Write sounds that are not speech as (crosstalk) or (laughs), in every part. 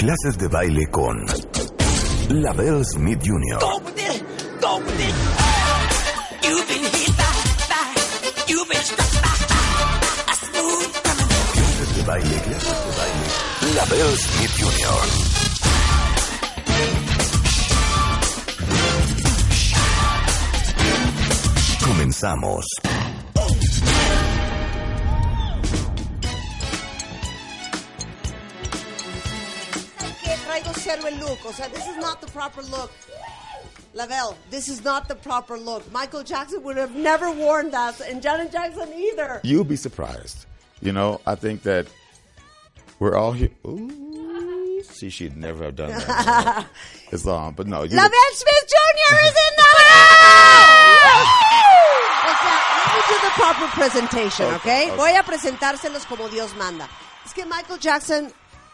Clases de baile con La Bell Smith Jr. Clases de baile, clases de baile. La Bell Smith Jr. Comenzamos. Look. O sea, this is not the proper look. Lavelle, this is not the proper look. Michael Jackson would have never worn that, and Janet Jackson either. You'll be surprised. You know, I think that we're all here. Ooh, see, she'd never have done that. (laughs) it's long, but no. You Lavelle Smith Jr. is in the (laughs) house! O sea, let me do the proper presentation, Okay, okay? okay. Voy a presentárselos como Dios manda. Es que Michael Jackson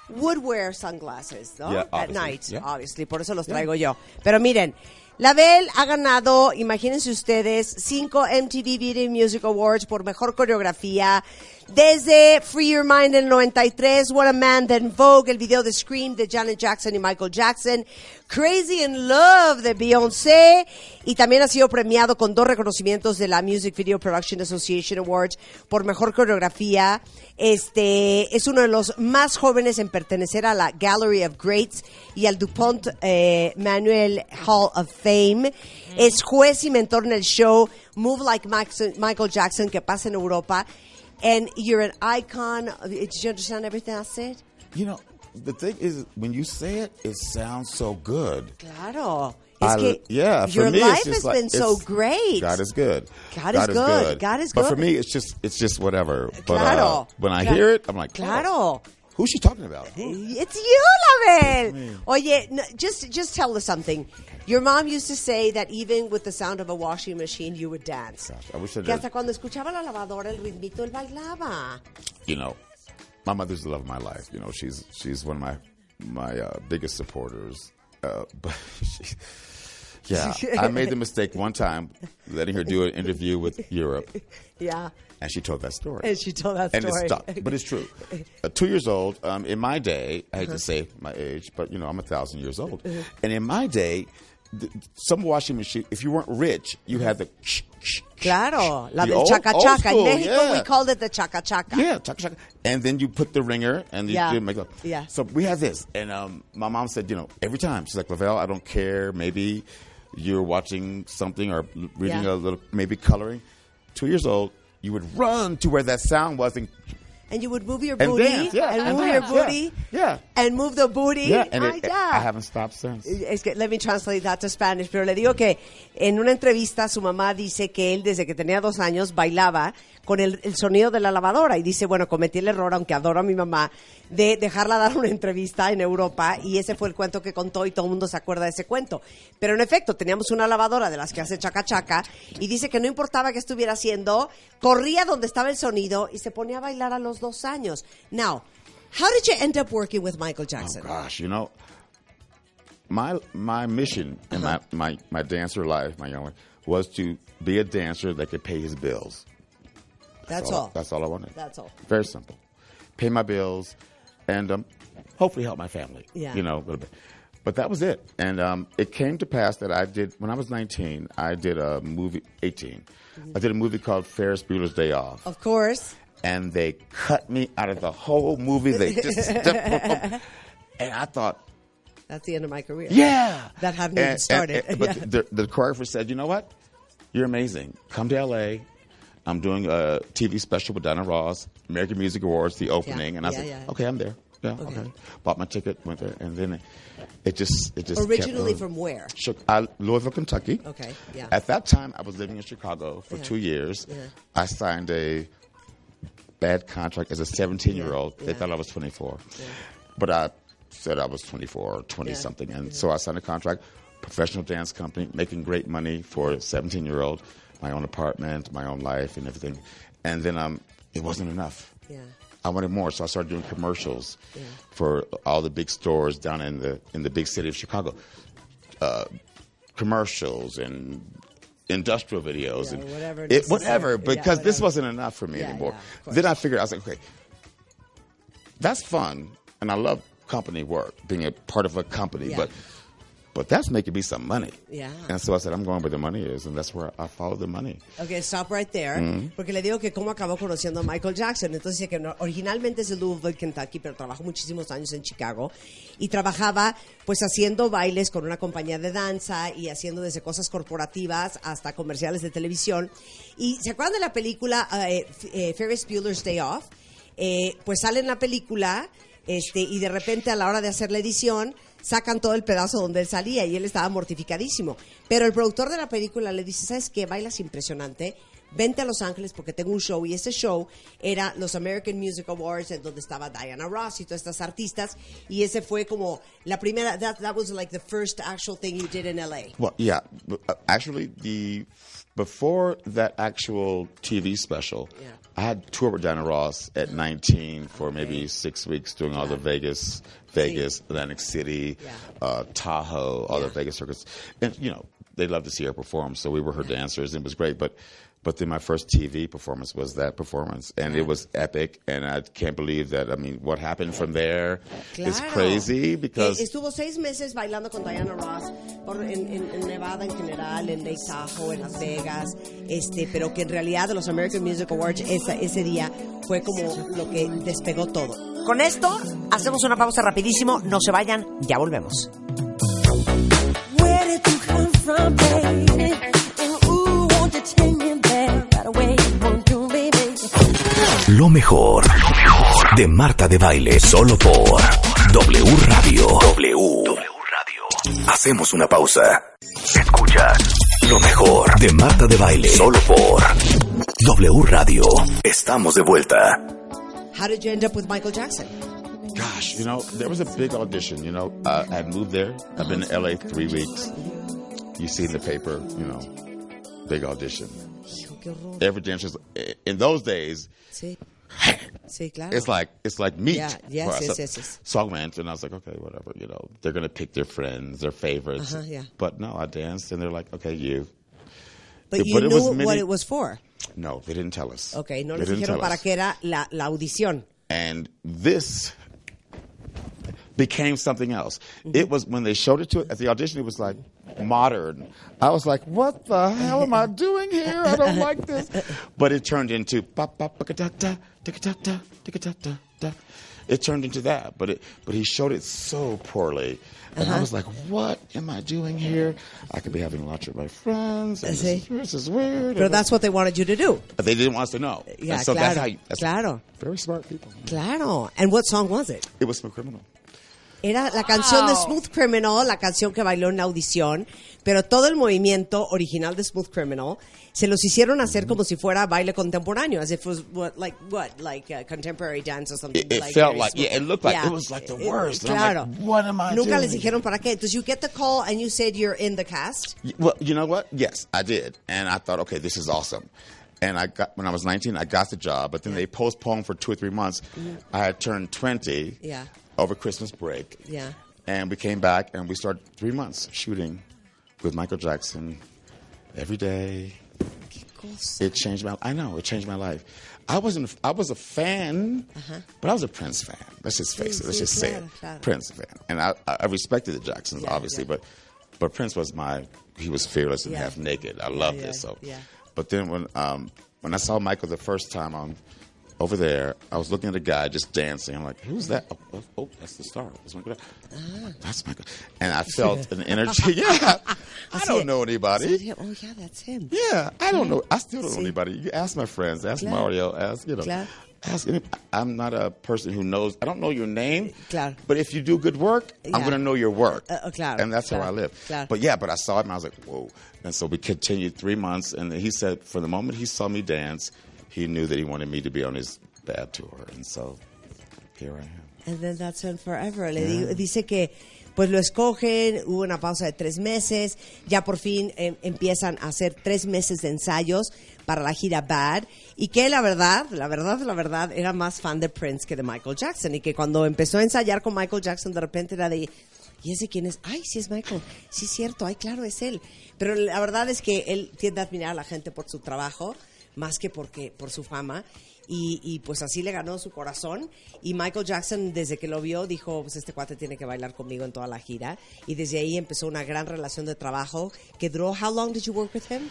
would wear sunglasses, ¿no? Yeah, At night, yeah. obviously. Por eso los traigo yo. Pero miren, Lavelle ha ganado, imagínense ustedes, cinco MTV Video Music Awards por mejor coreografía. Desde Free Your Mind en el 93, What a Man, then Vogue, el video de Scream de Janet Jackson y Michael Jackson, Crazy in Love de Beyoncé, y también ha sido premiado con dos reconocimientos de la Music Video Production Association Awards por mejor coreografía. Este es uno de los más jóvenes en pertenecer a la Gallery of Greats y al DuPont eh, Manuel Hall of Fame. Es juez y mentor en el show Move Like Max- Michael Jackson que pasa en Europa. And you're an icon. Did you understand everything I said? you know, the thing is, when you say it, it sounds so good. Claro. I- que yeah, for your me, life has like- been so great. God is good. God is good. God is good. But for me, it's just it's just whatever. But Claro. uh, when I Cla- hear it, I'm like, oh, Claro. Who's she talking about? It's you, Lavelle. Oye, no, just just tell us something. Your mom used to say that even with the sound of a washing machine, you would dance. Gosh, I wish I que hasta cuando escuchaba la lavadora, el ritmito, él bailaba. you know, my mother's the love of my life. You know, she's she's one of my my uh, biggest supporters. Uh, (laughs) but she, yeah, I made the mistake one time letting her do an interview with Europe, (laughs) Yeah. And she told that story. And she told that story. and it stuck, but it's true. Uh, two years old. Um, in my day, I hate Uh-huh. to say my age, but you know I'm a thousand years old. And in my day, th- some washing machine. If you weren't rich, you had the Claro, la The del old- chaca chaca. In Mexico, yeah. we called it the chaca chaca. Yeah, chaka chaka. And then you put the wringer and you Yeah. do makeup. Yeah. So we had this. And um, my mom said, you know, every time, she's like, Lavelle, I don't care. Maybe you're watching something or reading Yeah. a little, maybe coloring. Two years old, you would run to where that sound was and And you would move your And booty. dance, yeah, and and move dance, your booty. yeah, yeah. And move the booty. yeah, and Ay, it, ya. I haven't stopped since. Es que, let me translate that to Spanish, pero le digo que en una entrevista su mamá dice que él desde que tenía dos años bailaba con el, el sonido de la lavadora y dice, bueno, cometí el error, aunque adoro a mi mamá, de dejarla dar una entrevista en Europa y ese fue el cuento que contó y todo el mundo se acuerda de ese cuento. Pero en efecto, teníamos una lavadora de las que hace chaca chaca y dice que no importaba qué estuviera haciendo, corría donde estaba el sonido y se ponía a bailar a los dos años. Now, how did you end up working with Michael Jackson? Oh gosh, you know, my my mission in Uh-huh. my, my my dancer life, my young life, was to be a dancer that could pay his bills. That's all. all. That's all I wanted. That's all. Very simple. Pay my bills, and um, hopefully help my family. Yeah. You know, a little bit. But that was it. And um, it came to pass that I did when I was 19. I did a movie. 18. I did a movie called Ferris Bueller's Day Off, Of course. And they cut me out of the whole movie. They just (laughs) stepped, and I thought, That's the end of my career. yeah. That hadn't even started. but (laughs) Yeah. the, the choreographer said, you know what? You're amazing. Come to LA. I'm doing a TV special with Diana Ross, American Music Awards, the opening. and I yeah, said, yeah. okay, I'm there. yeah, okay. Bought my ticket, went there, and then it, it just, it just. kept Originally from where? I, uh, Louisville, Kentucky. Okay, yeah. At that time, I was living in Chicago for Yeah. two years. Yeah. I signed a bad contract as a 17 year old. They thought I was 24. But I said I was 24 or 20 Yeah. something. And so I signed a contract, professional dance company, making great money for a 17 year old, my own apartment, my own life, and everything. And then um, it wasn't enough. Yeah. I wanted more, so I started doing commercials for all the big stores down in the in the big city of Chicago. Uh, commercials and industrial videos Yeah, and whatever it, whatever Yeah, because this wasn't enough for me Yeah, anymore. then I figured I was like, okay, that's fun, and I love company work, being a part of a company, but but that's making me some money. Yeah. And so I said, I'm going where the money is, and that's where I follow the money. Ok, stop right there. Porque le digo que cómo acabó conociendo a Michael Jackson. Entonces que originalmente es de Louisville, Kentucky, pero trabajó muchísimos años en Chicago. Y trabajaba pues haciendo bailes con una compañía de danza y haciendo desde cosas corporativas hasta comerciales de televisión. Y ¿se acuerdan de la película F- eh, Ferris Bueller's Day Off? Eh, pues sale en la película este, y de repente a la hora de hacer la edición sacan todo el pedazo donde él salía y él estaba mortificadísimo. Pero el productor de la película le dice, ¿sabes qué? Bailas impresionante. Vente a Los Ángeles porque tengo un show y ese show era los American Music Awards en donde estaba Diana Ross y todas estas artistas y ese fue como la primera that, that was like the first actual thing you did in LA. Well, yeah. uh, Actually, the before that actual TV special, Yeah. I had toured with Diana Ross at 19 for maybe six weeks, doing all the Vegas, Vegas, Atlantic City, uh, Tahoe, all the Vegas circuits, and you know they love to see her perform, so we were her dancers, and it was great. But but then my first TV performance was that performance, and it was epic, and I can't believe that. I mean, what happened from there is Claro. crazy because Eh, estuvo seis meses bailando con Diana Ross por- en, en- en Nevada en general, en Lake Tahoe, en Las Vegas, este, pero que en realidad los American Music Awards esa- ese día fue como lo que despegó todo. Con esto hacemos una pausa rapidísimo, no se vayan, ya volvemos. Where did you come from, Lo mejor, de Marta de Baile, solo por W Radio. W. Radio. Hacemos una pausa. Escuchas lo mejor de Marta de Baile, solo por W Radio. Estamos de vuelta. How did you end up with Michael Jackson? Gosh, you know, there was a big audition. You know, uh, I had moved there. I've been to LA three weeks. You see in the paper, you know, big audition. Every dancer's in those days. Sí. Sí, claro. It's like it's like meat. Yeah, yes, yes, yes, yes. So I went and I was like, okay, whatever. You know, they're gonna pick their friends, their favorites. Uh-huh, yeah. But no, I danced and they're like, okay, you. But you but it knew was what it was for. No, they didn't tell us. Okay, no They les didn't dijeron para qué era la, la audición. and this became something else. Mm-hmm. It was when they showed it to it at the audition. It was like modern. I was like, "What the hell am I doing here? I don't like this." (laughs) But it turned into It turned into that. But it, but he showed it so poorly, and uh-huh. I was like, "What am I doing here? I could be having lunch with my friends. And this, this, is weird." But that's what they wanted you to do. But they didn't want us to know. Yeah, so claro. that's how. You, that's claro. Very smart people. Claro. And what song was it? It was from Criminal. Era la canción de Smooth Criminal, la canción que bailó en la audición, pero todo el movimiento original de Smooth Criminal se los hicieron hacer como si fuera baile contemporáneo, as if it was what, like what, like uh, contemporary dance or something. It- it like felt like- smooth. yeah, it looked like- it was like the worst. And I'm like, what am I Nunca les dijeron para qué. Entonces you get the call and you said you're in the cast. Well, you know what? Yes, I did, and I thought, okay, this is awesome. And I got when I was 19, I got the job, but then they postponed for two or three months. I had turned 20 Yeah. Over Christmas break, Yeah. and we came back and we started three months shooting with Michael Jackson every day. It changed my. I know it changed my life. I wasn't. I was a fan, but I was a Prince fan. Let's just face it. Let's Uh-huh. sí, just say it. claro. Prince fan, and I, I respected the Jacksons, Yeah, obviously, yeah. but but Prince was my. He was fearless and Yeah. half naked. I love yeah, this. So, yeah. but then when um when I saw Michael the first time on over there. I was looking at a guy just dancing. I'm like, who's that? Oh, oh, oh, that's the star. That's my God. Ah. That's my God. And I felt an (laughs) energy. Yeah. I don't know anybody. Oh, yeah, that's him. Yeah, I don't know. I still don't know anybody. You ask my friends, ask Claro. Mario, ask you know, Claro. ask. Any, I'm not a person who knows. I don't know your name. Claro. But if you do good work, I'm going to know your work. Uh, uh, claro, And that's how I live. claro. But yeah, but I saw him. I was like, whoa. And so we continued three months, and he said, from the moment he saw me dance, he knew that he wanted me to be on his bad tour, and so here I am. And then that's on forever. Le dice que pues lo escogen, hubo una pausa de tres meses, ya por fin em, empiezan a hacer tres meses de ensayos para la gira Bad y que la verdad, la verdad, la verdad, era más fan de Prince que de Michael Jackson y que cuando empezó a ensayar con Michael Jackson de repente era de... ¿Y ese quién es? Ay, sí es Michael. Sí es cierto, ay, claro, es él. Pero la verdad es que él tiende a admirar a la gente por su trabajo más que porque por su fama. Y, y, pues así le ganó su corazón. Y Michael Jackson desde que lo vio dijo pues este cuate tiene que bailar conmigo en toda la gira y desde ahí empezó una gran relación de trabajo que duró how long did you work with him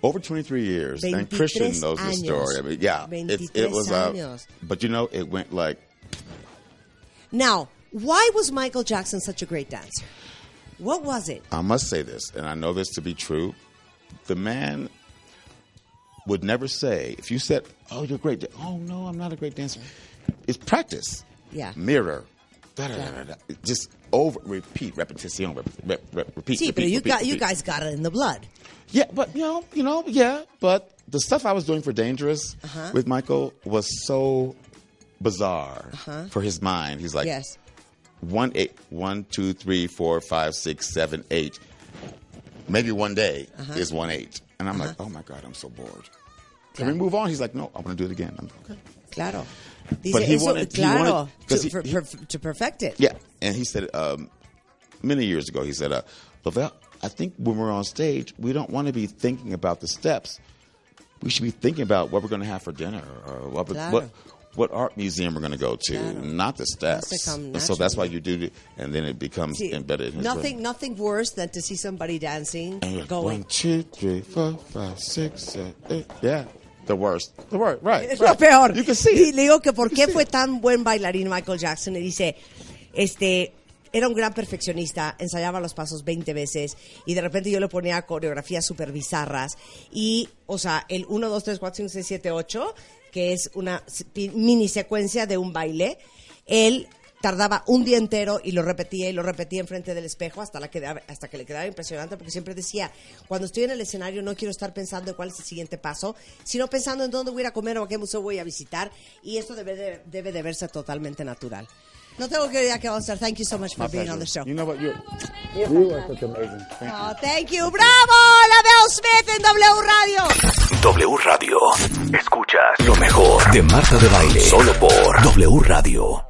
Over 23 years, and 23 Christian knows the story. I mean, yeah, it, 23 it was. Uh, but you know, it went like now why was Michael Jackson such a great dancer what was it I must say this, and I know this to be true. The man would never say, if you said, "Oh, you're great," da- oh no, I'm not a great dancer. It's practice. Yeah. Mirror. Da, da, da, da, da. Just over, repeat, repetition, rep, rep, rep, repeat. sí repeat, pero you repeat, got you guys got it in the blood Yeah, but you know, you know, yeah, but the stuff I was doing for Dangerous Uh-huh. with Michael was so bizarre for his mind. He's like, yes one eight one two three four five six seven eight. Maybe one day Uh-huh. is one eight, and I'm like, oh my god, I'm so bored. Can we move on? He's like, no, I want to do it again. I'm okay. claro Dice, But he eso, wanted- he wanted- to, he- per- he- per- to perfect it Yeah, and he said um, many years ago, he said, uh, Lavelle, I think when we're on stage, we don't want to be thinking about the steps. We should be thinking about what we're going to have for dinner or what, Claro. what what art museum we're going to go to, Claro. not the steps. And so that's why you do it, and then it becomes Sí, embedded in nothing, nothing worse than to see somebody dancing, And going. One, two, three, four, five, six, seven, eight. Yeah, the worst. The worst, right. Es right. lo peor. You can see y le digo que por qué fue tan buen bailarín Michael Jackson. Y dice, este, era un gran perfeccionista, ensayaba los pasos 20 veces y de repente yo le ponía coreografías súper bizarras. Y, o sea, el 1, 2, 3, 4, 5, 6, 7, 8, que es una mini secuencia de un baile, él tardaba un día entero y lo repetía y lo repetía enfrente del espejo hasta, la quedaba- hasta que le quedaba impresionante porque siempre decía, cuando estoy en el escenario no quiero estar pensando en cuál es el siguiente paso, sino pensando en dónde voy a comer o a qué museo voy a visitar y esto debe de, debe de verse totalmente natural. No tengo que idea que vamos a hacer. Thank you so much for My being pleasure. on the show. You know what? You're, you are such amazing. Thank you. Oh, thank you. ¡Bravo! La Bell Smith en W Radio. W Radio. Escuchas lo mejor de Marta de Baile. Solo por W Radio.